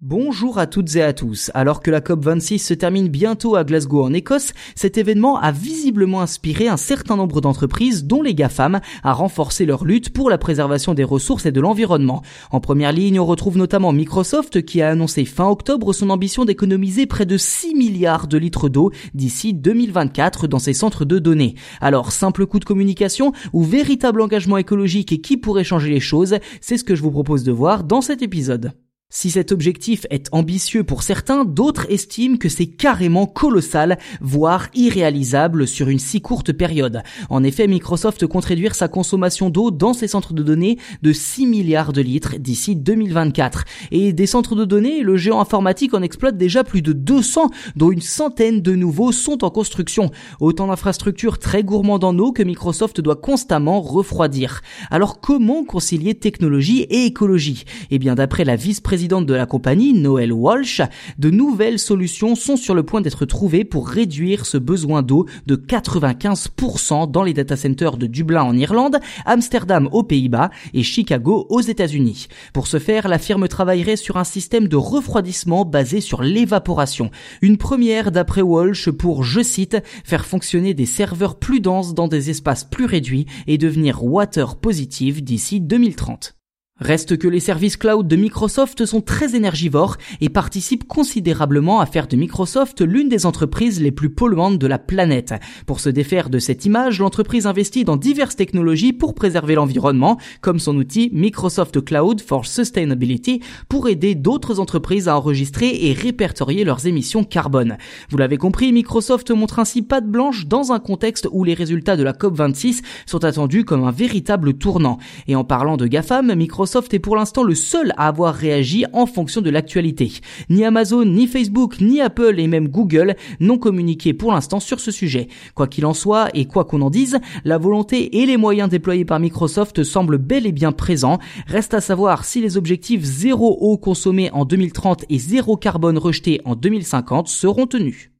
Bonjour à toutes et à tous. Alors que la COP26 se termine bientôt à Glasgow en Écosse, cet événement a visiblement inspiré un certain nombre d'entreprises, dont les GAFAM, à renforcer leur lutte pour la préservation des ressources et de l'environnement. En première ligne, on retrouve notamment Microsoft qui a annoncé fin octobre son ambition d'économiser près de 6 milliards de litres d'eau d'ici 2024 dans ses centres de données. Alors, simple coup de communication ou véritable engagement écologique et qui pourrait changer les choses, c'est ce que je vous propose de voir dans cet épisode. Si cet objectif est ambitieux pour certains, d'autres estiment que c'est carrément colossal, voire irréalisable sur une si courte période. En effet, Microsoft compte réduire sa consommation d'eau dans ses centres de données de 6 milliards de litres d'ici 2024. Et des centres de données, le géant informatique en exploite déjà plus de 200, dont une centaine de nouveaux sont en construction. Autant d'infrastructures très gourmandes en eau que Microsoft doit constamment refroidir. Alors comment concilier technologie et écologie? Eh bien d'après la vice-présidente présidente de la compagnie, Noël Walsh, de nouvelles solutions sont sur le point d'être trouvées pour réduire ce besoin d'eau de 95% dans les data centers de Dublin en Irlande, Amsterdam aux Pays-Bas et Chicago aux États-Unis. Pour ce faire, la firme travaillerait sur un système de refroidissement basé sur l'évaporation. Une première d'après Walsh pour, je cite, faire fonctionner des serveurs plus denses dans des espaces plus réduits et devenir water positive d'ici 2030. Reste que les services cloud de Microsoft sont très énergivores et participent considérablement à faire de Microsoft l'une des entreprises les plus polluantes de la planète. Pour se défaire de cette image, l'entreprise investit dans diverses technologies pour préserver l'environnement, comme son outil Microsoft Cloud for Sustainability pour aider d'autres entreprises à enregistrer et répertorier leurs émissions carbone. Vous l'avez compris, Microsoft montre ainsi patte blanche dans un contexte où les résultats de la COP26 sont attendus comme un véritable tournant. Et en parlant de GAFAM, Microsoft Microsoft est pour l'instant le seul à avoir réagi en fonction de l'actualité. Ni Amazon, ni Facebook, ni Apple et même Google n'ont communiqué pour l'instant sur ce sujet. Quoi qu'il en soit et quoi qu'on en dise, la volonté et les moyens déployés par Microsoft semblent bel et bien présents. Reste à savoir si les objectifs zéro eau consommée en 2030 et zéro carbone rejeté en 2050 seront tenus.